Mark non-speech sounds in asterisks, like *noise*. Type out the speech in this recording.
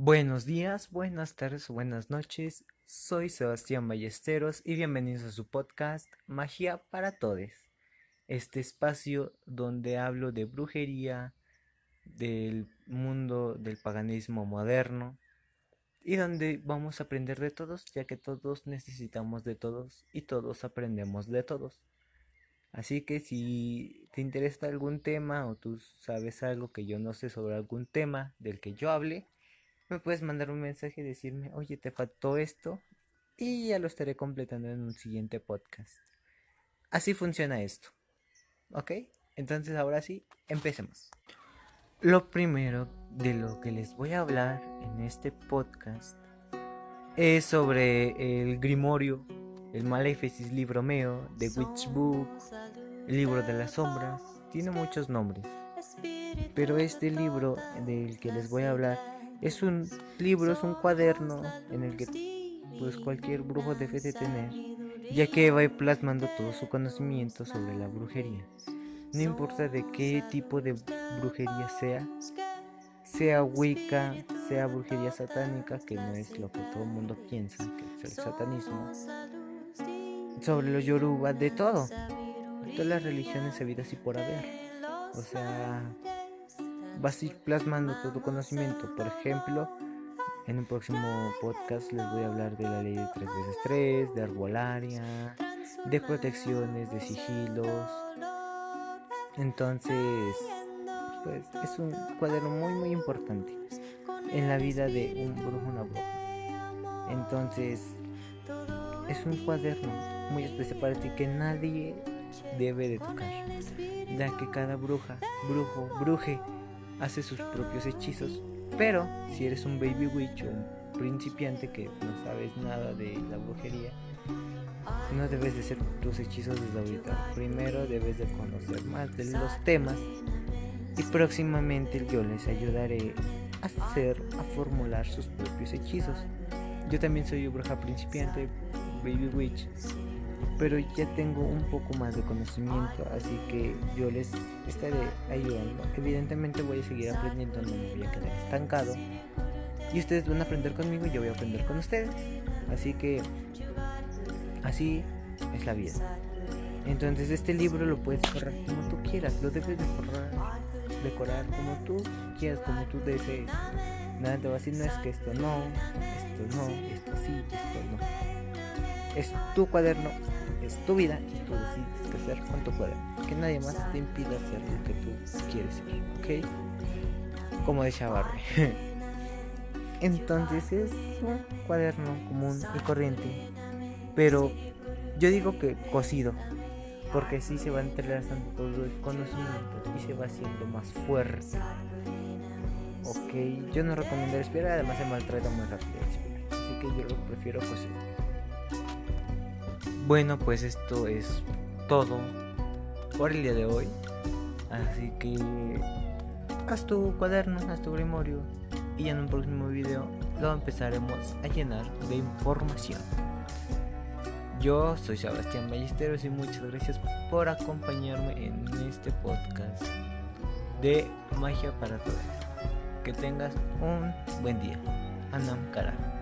Buenos días, buenas tardes, buenas noches. Soy Sebastián Ballesteros y bienvenidos a su podcast Magia para Todes. Este espacio donde hablo de brujería, del mundo del paganismo moderno y donde vamos a aprender de todos, ya que todos necesitamos de todos y todos aprendemos de todos. Así que si te interesa algún tema o tú sabes algo que yo no sé sobre algún tema del que yo hable, me puedes mandar un mensaje y decirme, oye, te faltó esto y ya lo estaré completando en un siguiente podcast. Así funciona esto. ¿Ok? Entonces ahora sí, empecemos. Lo primero de lo que les voy a hablar en este podcast es sobre el Grimorio, el Maleficis Libromeo, The Witch Book, el Libro de las Sombras. Tiene muchos nombres. Pero este libro del que les voy a hablar es un libro, es un cuaderno en el que pues cualquier brujo debe de tener, ya que va plasmando todo su conocimiento sobre la brujería. No importa de qué tipo de brujería sea, sea wicca, sea brujería satánica, que no es lo que todo el mundo piensa, que es el satanismo, sobre los yoruba, de todo, todas las religiones habidas y por haber. O sea, vas a ir plasmando todo tu conocimiento. Por ejemplo, en un próximo podcast les voy a hablar de la ley de 3x3, de arbolaria, de protecciones, de sigilos. Entonces, pues es un cuaderno muy muy importante en la vida de un brujo una bruja. Entonces, es un cuaderno muy especial para ti que nadie debe de tocar, ya que cada bruja, brujo, bruje hace sus propios hechizos. Pero si eres un baby witch o un principiante que no sabes nada de la brujería, no debes de hacer tus hechizos desde ahorita. Primero debes de conocer más de los temas y próximamente yo les ayudaré a hacer, a formular sus propios hechizos. Yo también soy bruja principiante, baby witch, pero ya tengo un poco más de conocimiento, así que yo les estaré ayudando. Evidentemente voy a seguir aprendiendo, no me voy a quedar estancado. Y ustedes van a aprender conmigo y yo voy a aprender con ustedes. Así que así es la vida. Entonces este libro lo puedes forrar como tú quieras, lo debes de decorar como tú quieras, como tú desees. Nada te va a decir, no es que esto no, esto no, esto sí, esto no. Es tu cuaderno, es tu vida y tú decides qué hacer con tu cuaderno. Que nadie más te impida hacer lo que tú quieres ser, ¿ok? Como decía Barbie. *laughs* Entonces es un cuaderno común y corriente. Pero yo digo que cocido. Porque así se va entrelazando todo el conocimiento y se va haciendo más fuerte. Ok, yo no recomiendo esperar, además se maltrata muy rápido Así que yo lo prefiero cocido. Bueno, pues esto es todo por el día de hoy. Así que haz tu cuaderno, haz tu grimorio y en un próximo video lo empezaremos a llenar de información. Yo soy Sebastián Ballesteros y muchas gracias por acompañarme en este podcast de Magia para Todos. Que tengas un buen día. Anam Kara.